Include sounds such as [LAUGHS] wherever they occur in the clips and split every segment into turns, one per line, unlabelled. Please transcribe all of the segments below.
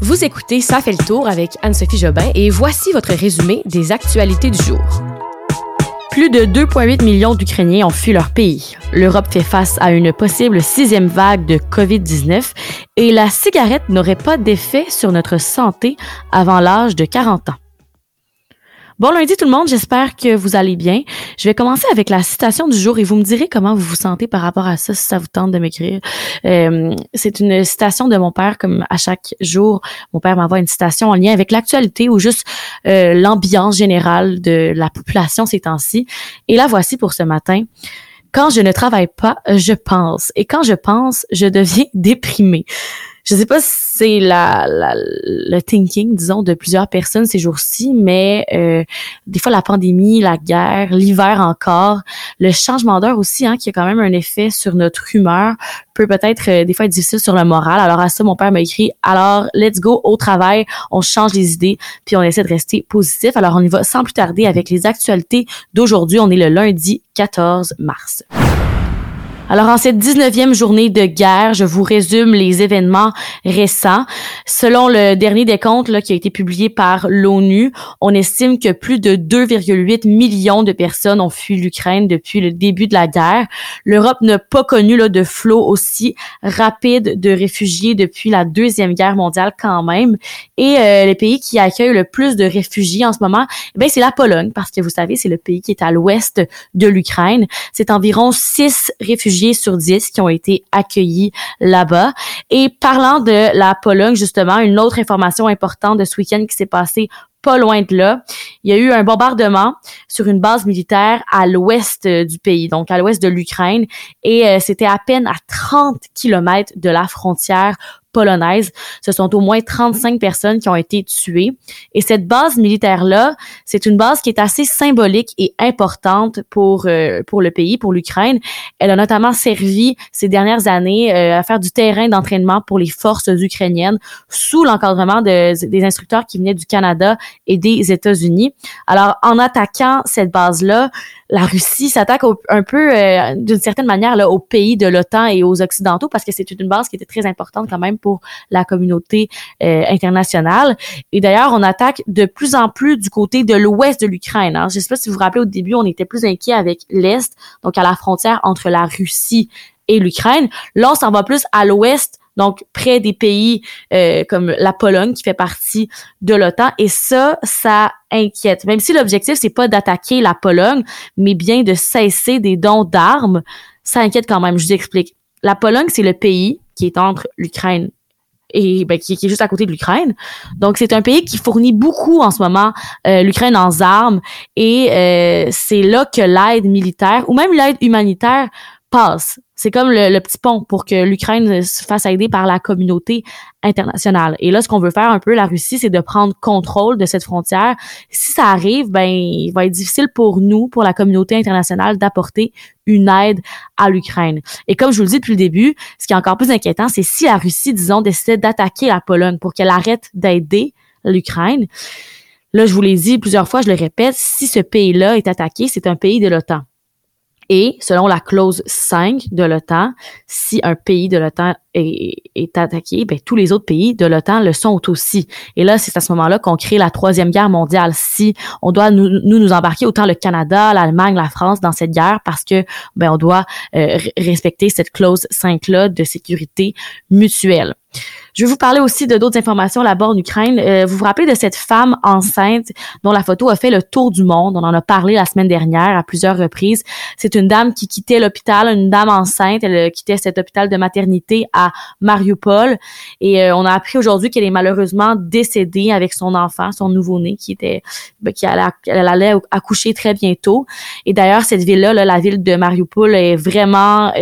Vous écoutez Ça fait le tour avec Anne-Sophie Jobin et voici votre résumé des actualités du jour. Plus de 2,8 millions d'Ukrainiens ont fui leur pays. L'Europe fait face à une possible sixième vague de COVID-19 et la cigarette n'aurait pas d'effet sur notre santé avant l'âge de 40 ans. Bon lundi tout le monde, j'espère que vous allez bien. Je vais commencer avec la citation du jour et vous me direz comment vous vous sentez par rapport à ça si ça vous tente de m'écrire. Euh, c'est une citation de mon père comme à chaque jour, mon père m'envoie une citation en lien avec l'actualité ou juste euh, l'ambiance générale de la population ces temps-ci. Et la voici pour ce matin. Quand je ne travaille pas, je pense. Et quand je pense, je deviens [LAUGHS] déprimé je sais pas si c'est la, le thinking, disons, de plusieurs personnes ces jours-ci, mais euh, des fois la pandémie, la guerre, l'hiver encore, le changement d'heure aussi, hein, qui a quand même un effet sur notre humeur, peut peut-être euh, des fois être difficile sur le moral. Alors à ça, mon père m'a écrit, alors let's go au travail, on change les idées, puis on essaie de rester positif. Alors on y va sans plus tarder avec les actualités d'aujourd'hui. On est le lundi 14 mars. Alors, en cette 19e journée de guerre, je vous résume les événements récents. Selon le dernier décompte là, qui a été publié par l'ONU, on estime que plus de 2,8 millions de personnes ont fui l'Ukraine depuis le début de la guerre. L'Europe n'a pas connu là, de flot aussi rapide de réfugiés depuis la Deuxième Guerre mondiale quand même. Et euh, les pays qui accueillent le plus de réfugiés en ce moment, eh c'est la Pologne, parce que vous savez, c'est le pays qui est à l'ouest de l'Ukraine. C'est environ 6 réfugiés sur 10 qui ont été accueillis là-bas. Et parlant de la Pologne, justement, une autre information importante de ce week-end qui s'est passé pas loin de là. Il y a eu un bombardement sur une base militaire à l'ouest euh, du pays, donc à l'ouest de l'Ukraine, et euh, c'était à peine à 30 kilomètres de la frontière polonaise. Ce sont au moins 35 personnes qui ont été tuées. Et cette base militaire-là, c'est une base qui est assez symbolique et importante pour, euh, pour le pays, pour l'Ukraine. Elle a notamment servi ces dernières années euh, à faire du terrain d'entraînement pour les forces ukrainiennes sous l'encadrement de, des instructeurs qui venaient du Canada et des États-Unis. Alors, en attaquant cette base-là, la Russie s'attaque un peu euh, d'une certaine manière là, aux pays de l'OTAN et aux Occidentaux parce que c'est une base qui était très importante quand même pour la communauté euh, internationale. Et d'ailleurs, on attaque de plus en plus du côté de l'ouest de l'Ukraine. Hein. Je ne sais pas si vous vous rappelez au début, on était plus inquiet avec l'est, donc à la frontière entre la Russie et l'Ukraine. Là, on s'en va plus à l'ouest donc près des pays euh, comme la Pologne qui fait partie de l'OTAN. Et ça, ça inquiète. Même si l'objectif, c'est pas d'attaquer la Pologne, mais bien de cesser des dons d'armes, ça inquiète quand même. Je vous explique. La Pologne, c'est le pays qui est entre l'Ukraine et ben, qui, est juste à côté de l'Ukraine. Donc c'est un pays qui fournit beaucoup en ce moment euh, l'Ukraine en armes et euh, c'est là que l'aide militaire ou même l'aide humanitaire passe. C'est comme le, petit pont pour que l'Ukraine se fasse aider par la communauté internationale. Et là, ce qu'on veut faire un peu, la Russie, c'est de prendre contrôle de cette frontière. Si ça arrive, ben, il va être difficile pour nous, pour la communauté internationale, d'apporter une aide à l'Ukraine. Et comme je vous le dis depuis le début, ce qui est encore plus inquiétant, c'est si la Russie, disons, décide d'attaquer la Pologne pour qu'elle arrête d'aider l'Ukraine. Là, je vous l'ai dit plusieurs fois, je le répète, si ce pays-là est attaqué, c'est un pays de l'OTAN. Et selon la clause 5 de l'OTAN, si un pays de l'OTAN est, attaqué, ben, tous les autres pays de l'OTAN le sont aussi. Et là, c'est à ce moment-là qu'on crée la troisième guerre mondiale. Si on doit nous, nous, embarquer, autant le Canada, l'Allemagne, la France dans cette guerre, parce que ben, on doit euh, respecter cette clause 5-là de sécurité mutuelle. Je vais vous parler aussi de d'autres informations là-bas en Ukraine. Euh, vous vous rappelez de cette femme enceinte dont la photo a fait le tour du monde? On en a parlé la semaine dernière à plusieurs reprises. C'est une dame qui quittait l'hôpital, une dame enceinte. Elle euh, quittait cet hôpital de maternité à Mariupol. Et euh, on a appris aujourd'hui qu'elle est malheureusement décédée avec son enfant, son nouveau-né, qui était, ben, qui allait, accoucher très bientôt. Et d'ailleurs, cette ville-là, la ville de Mariupol, est vraiment,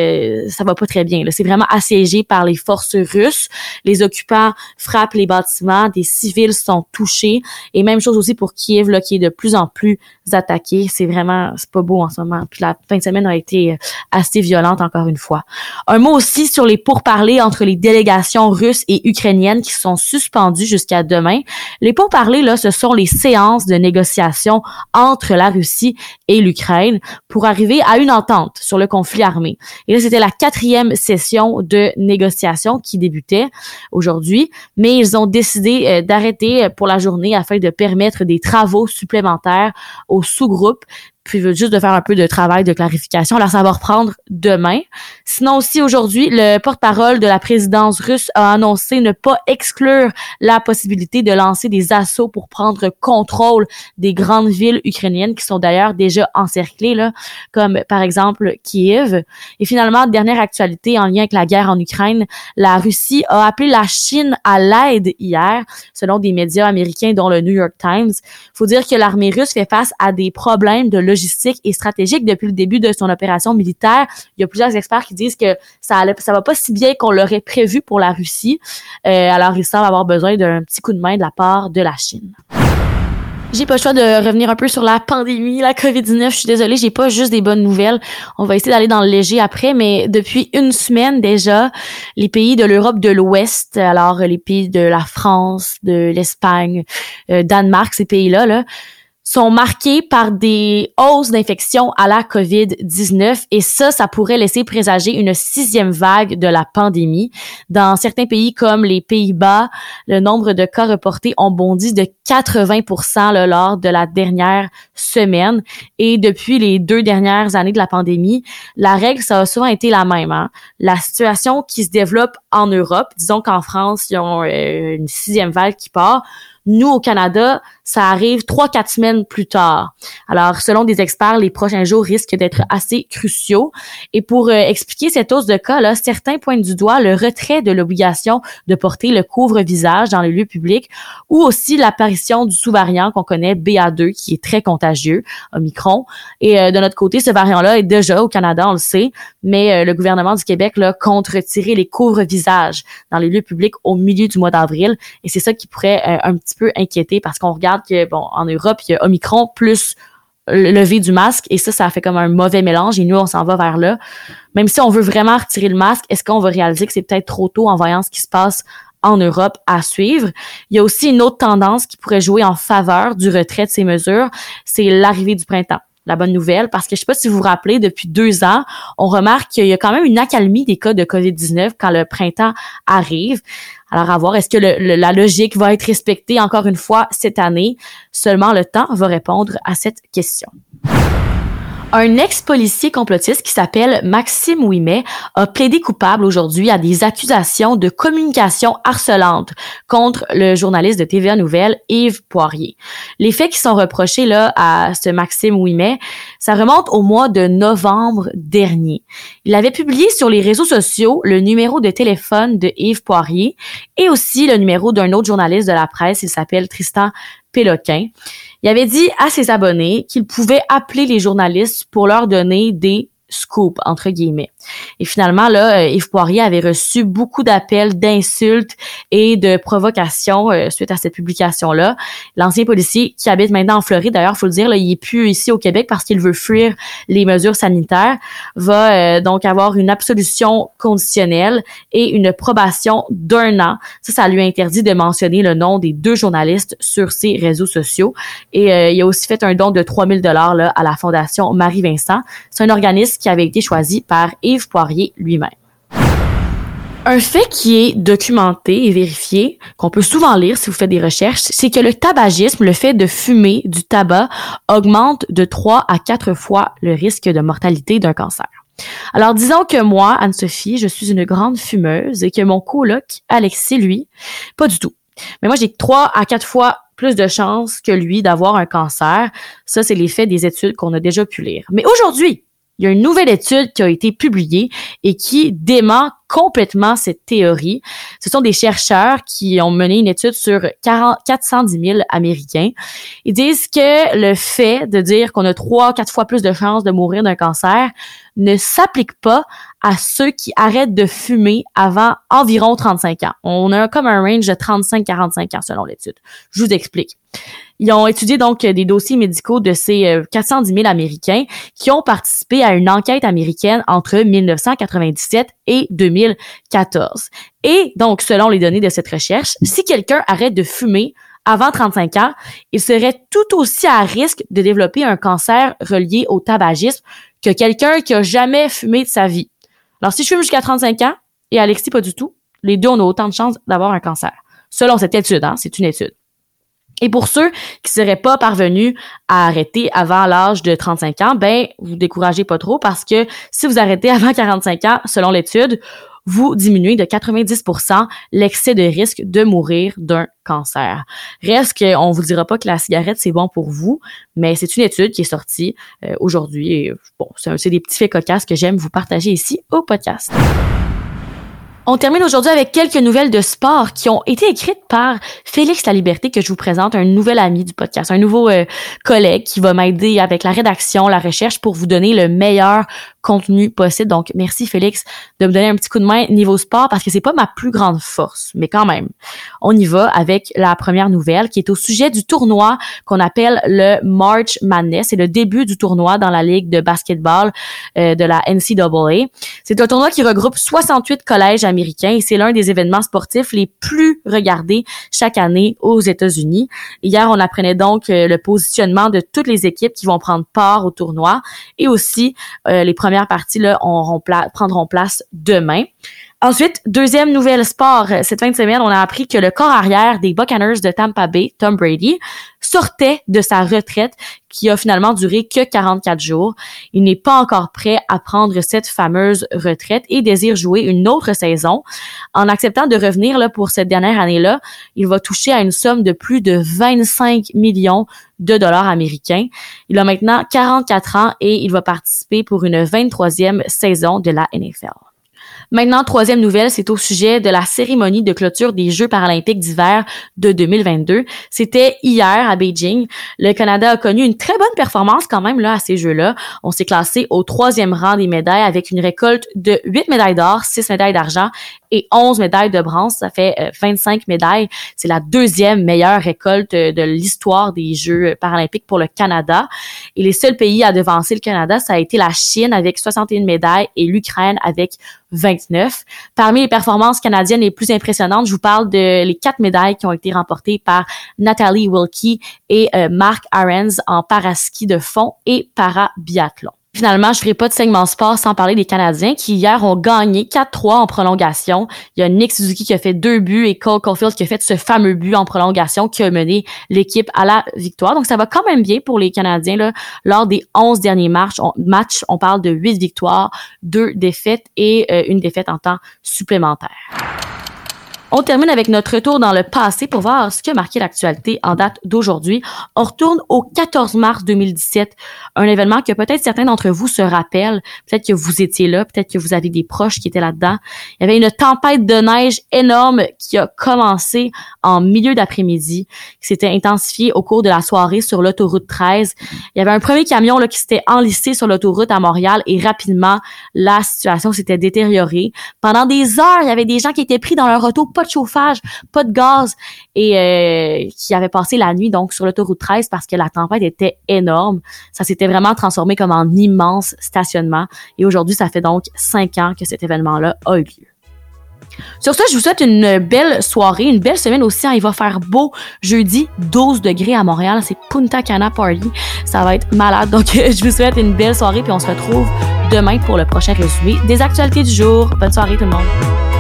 ça va pas très bien. C'est vraiment assiégé par les forces russes. Les occupants frappent les bâtiments, des civils sont touchés. Et même chose aussi pour Kiev, là, qui est de plus en plus attaqué. C'est vraiment, c'est pas beau en ce moment. Puis la fin de semaine a été euh, assez violente encore une fois. Un mot aussi sur les pourparlers entre les délégations russes et ukrainiennes qui sont suspendues jusqu'à demain. Les pourparlers, là, ce sont les séances de négociation entre la Russie et l'Ukraine pour arriver à une entente sur le conflit armé. Et là, c'était la quatrième session de négociation qui débutait aujourd'hui, mais ils ont décidé euh, d'arrêter pour la journée afin de permettre des travaux supplémentaires aux sous-groupes puis juste de faire un peu de travail de clarification. Alors, ça va reprendre demain. Sinon aussi, aujourd'hui, le porte-parole de la présidence russe a annoncé ne pas exclure la possibilité de lancer des assauts pour prendre contrôle des grandes villes ukrainiennes qui sont d'ailleurs déjà encerclées, là, comme par exemple Kiev. Et finalement, dernière actualité en lien avec la guerre en Ukraine, la Russie a appelé la Chine à l'aide hier, selon des médias américains dont le New York Times. faut dire que l'armée russe fait face à des problèmes de logistique et stratégique depuis le début de son opération militaire. Il y a plusieurs experts qui disent que ça allait, va pas si bien qu'on l'aurait prévu pour la Russie. Euh, alors, ils semblent avoir besoin d'un petit coup de main de la part de la Chine. J'ai pas le choix de revenir un peu sur la pandémie, la COVID-19. Je suis désolée, j'ai pas juste des bonnes nouvelles. On va essayer d'aller dans le léger après, mais depuis une semaine déjà, les pays de l'Europe de l'Ouest, alors les pays de la France, de l'Espagne, euh, Danemark, ces pays-là, là, sont marqués par des hausses d'infections à la COVID-19 et ça, ça pourrait laisser présager une sixième vague de la pandémie. Dans certains pays comme les Pays-Bas, le nombre de cas reportés ont bondi de 80% lors de la dernière semaine et depuis les deux dernières années de la pandémie, la règle, ça a souvent été la même. Hein. La situation qui se développe en Europe, disons qu'en France, ils ont euh, une sixième vague qui part, nous, au Canada, ça arrive trois, quatre semaines plus tard. Alors, selon des experts, les prochains jours risquent d'être assez cruciaux. Et pour euh, expliquer cette hausse de cas, là, certains pointent du doigt le retrait de l'obligation de porter le couvre-visage dans les lieux publics ou aussi l'apparition du sous-variant qu'on connaît BA2 qui est très contagieux, Omicron. Et euh, de notre côté, ce variant-là est déjà au Canada, on le sait, mais euh, le gouvernement du Québec là, compte retirer les couvre-visages dans les lieux publics au milieu du mois d'avril. Et c'est ça qui pourrait un petit peu inquiéter parce qu'on que, bon, en Europe, il y a Omicron plus le lever du masque et ça, ça fait comme un mauvais mélange et nous, on s'en va vers là. Même si on veut vraiment retirer le masque, est-ce qu'on va réaliser que c'est peut-être trop tôt en voyant ce qui se passe en Europe à suivre? Il y a aussi une autre tendance qui pourrait jouer en faveur du retrait de ces mesures, c'est l'arrivée du printemps la bonne nouvelle, parce que je sais pas si vous vous rappelez, depuis deux ans, on remarque qu'il y a quand même une accalmie des cas de COVID-19 quand le printemps arrive. Alors, à voir, est-ce que la logique va être respectée encore une fois cette année? Seulement le temps va répondre à cette question. Un ex-policier complotiste qui s'appelle Maxime Ouimet a plaidé coupable aujourd'hui à des accusations de communication harcelante contre le journaliste de TVA Nouvelle Yves Poirier. Les faits qui sont reprochés là à ce Maxime Ouimet, ça remonte au mois de novembre dernier. Il avait publié sur les réseaux sociaux le numéro de téléphone de Yves Poirier et aussi le numéro d'un autre journaliste de la presse, il s'appelle Tristan Péloquin. Il avait dit à ses abonnés qu'il pouvait appeler les journalistes pour leur donner des scoop entre guillemets. Et finalement là, euh, Yves Poirier avait reçu beaucoup d'appels, d'insultes et de provocations euh, suite à cette publication là. L'ancien policier qui habite maintenant en Floride, d'ailleurs, faut le dire, il est plus ici au Québec parce qu'il veut fuir les mesures sanitaires, va euh, donc avoir une absolution conditionnelle et une probation d'un an. Ça, ça lui interdit de mentionner le nom des deux journalistes sur ses réseaux sociaux. Et il a aussi fait un don de 3000 dollars à la fondation Marie Vincent. C'est un organisme qui avait été choisi par Yves Poirier lui-même. Un fait qui est documenté et vérifié, qu'on peut souvent lire si vous faites des recherches, c'est que le tabagisme, le fait de fumer du tabac, augmente de 3 à 4 fois le risque de mortalité d'un cancer. Alors disons que moi, Anne-Sophie, je suis une grande fumeuse et que mon coloc, Alexis, lui, pas du tout. Mais moi, j'ai 3 à 4 fois plus de chances que lui d'avoir un cancer. Ça, c'est l'effet des études qu'on a déjà pu lire. Mais aujourd'hui, il y a une nouvelle étude qui a été publiée et qui dément complètement cette théorie. Ce sont des chercheurs qui ont mené une étude sur 40, 410 000 Américains. Ils disent que le fait de dire qu'on a trois, quatre fois plus de chances de mourir d'un cancer ne s'applique pas à ceux qui arrêtent de fumer avant environ 35 ans. On a comme un range de 35-45 ans selon l'étude. Je vous explique. Ils ont étudié donc des dossiers médicaux de ces 410 euh, 000 Américains qui ont participé à une enquête américaine entre 1997 et 2014. Et donc, selon les données de cette recherche, si quelqu'un arrête de fumer avant 35 ans, ils seraient tout aussi à risque de développer un cancer relié au tabagisme que quelqu'un qui a jamais fumé de sa vie. Alors, si je fume jusqu'à 35 ans et Alexis pas du tout, les deux, on a autant de chances d'avoir un cancer. Selon cette étude, hein, c'est une étude. Et pour ceux qui seraient pas parvenus à arrêter avant l'âge de 35 ans, ben, vous découragez pas trop parce que si vous arrêtez avant 45 ans, selon l'étude, vous diminuez de 90% l'excès de risque de mourir d'un cancer. Reste qu'on vous dira pas que la cigarette c'est bon pour vous, mais c'est une étude qui est sortie euh, aujourd'hui et bon, c'est des petits faits cocasses que j'aime vous partager ici au podcast. On termine aujourd'hui avec quelques nouvelles de sport qui ont été écrites par Félix La Liberté que je vous présente, un nouvel ami du podcast, un nouveau euh, collègue qui va m'aider avec la rédaction, la recherche pour vous donner le meilleur contenu possible. Donc, merci Félix de me donner un petit coup de main niveau sport parce que c'est pas ma plus grande force, mais quand même. On y va avec la première nouvelle qui est au sujet du tournoi qu'on appelle le March Madness. C'est le début du tournoi dans la ligue de basketball euh, de la NCAA. C'est un tournoi qui regroupe 68 collèges américains et c'est l'un des événements sportifs les plus regardés chaque année aux États-Unis. Hier, on apprenait donc euh, le positionnement de toutes les équipes qui vont prendre part au tournoi et aussi euh, les premières partie là, prendront place demain. Ensuite, deuxième nouvelle sport. Cette fin de semaine, on a appris que le corps arrière des Buccaneers de Tampa Bay, Tom Brady, sortait de sa retraite qui a finalement duré que 44 jours. Il n'est pas encore prêt à prendre cette fameuse retraite et désire jouer une autre saison. En acceptant de revenir là, pour cette dernière année-là, il va toucher à une somme de plus de 25 millions de dollars américains. Il a maintenant 44 ans et il va participer pour une 23e saison de la NFL. Maintenant, troisième nouvelle, c'est au sujet de la cérémonie de clôture des Jeux paralympiques d'hiver de 2022. C'était hier à Beijing. Le Canada a connu une très bonne performance quand même là à ces Jeux-là. On s'est classé au troisième rang des médailles avec une récolte de 8 médailles d'or, 6 médailles d'argent et 11 médailles de bronze. Ça fait 25 euh, médailles. C'est la deuxième meilleure récolte euh, de l'histoire des Jeux paralympiques pour le Canada. Et les seuls pays à devancer le Canada, ça a été la Chine avec 61 médailles et l'Ukraine avec 29. Parmi les performances canadiennes les plus impressionnantes, je vous parle de les quatre médailles qui ont été remportées par Nathalie Wilkie et euh, Mark Arens en paraski de fond et para-biathlon. Finalement, je ferai pas de segment sport sans parler des Canadiens qui hier ont gagné 4-3 en prolongation. Il y a Nick Suzuki qui a fait deux buts et Cole Caulfield qui a fait ce fameux but en prolongation qui a mené l'équipe à la victoire. Donc ça va quand même bien pour les Canadiens là. Lors des 11 derniers matchs, on, matchs, on parle de 8 victoires, 2 défaites et euh, une défaite en temps supplémentaire. On termine avec notre retour dans le passé pour voir ce qui a marqué l'actualité en date d'aujourd'hui. On retourne au 14 mars 2017, un événement que peut-être certains d'entre vous se rappellent, peut-être que vous étiez là, peut-être que vous avez des proches qui étaient là-dedans. Il y avait une tempête de neige énorme qui a commencé en milieu d'après-midi, qui s'était intensifiée au cours de la soirée sur l'autoroute 13. Il y avait un premier camion là, qui s'était enlissé sur l'autoroute à Montréal et rapidement, la situation s'était détériorée. Pendant des heures, il y avait des gens qui étaient pris dans leur auto pas de chauffage, pas de gaz et euh, qui avait passé la nuit donc sur l'autoroute 13 parce que la tempête était énorme. Ça s'était vraiment transformé comme en immense stationnement et aujourd'hui ça fait donc cinq ans que cet événement-là a eu lieu. Sur ce, je vous souhaite une belle soirée, une belle semaine aussi. Hein. Il va faire beau jeudi, 12 degrés à Montréal. C'est Punta Cana Party. Ça va être malade. Donc, [LAUGHS] je vous souhaite une belle soirée puis on se retrouve demain pour le prochain résumé des actualités du jour. Bonne soirée tout le monde.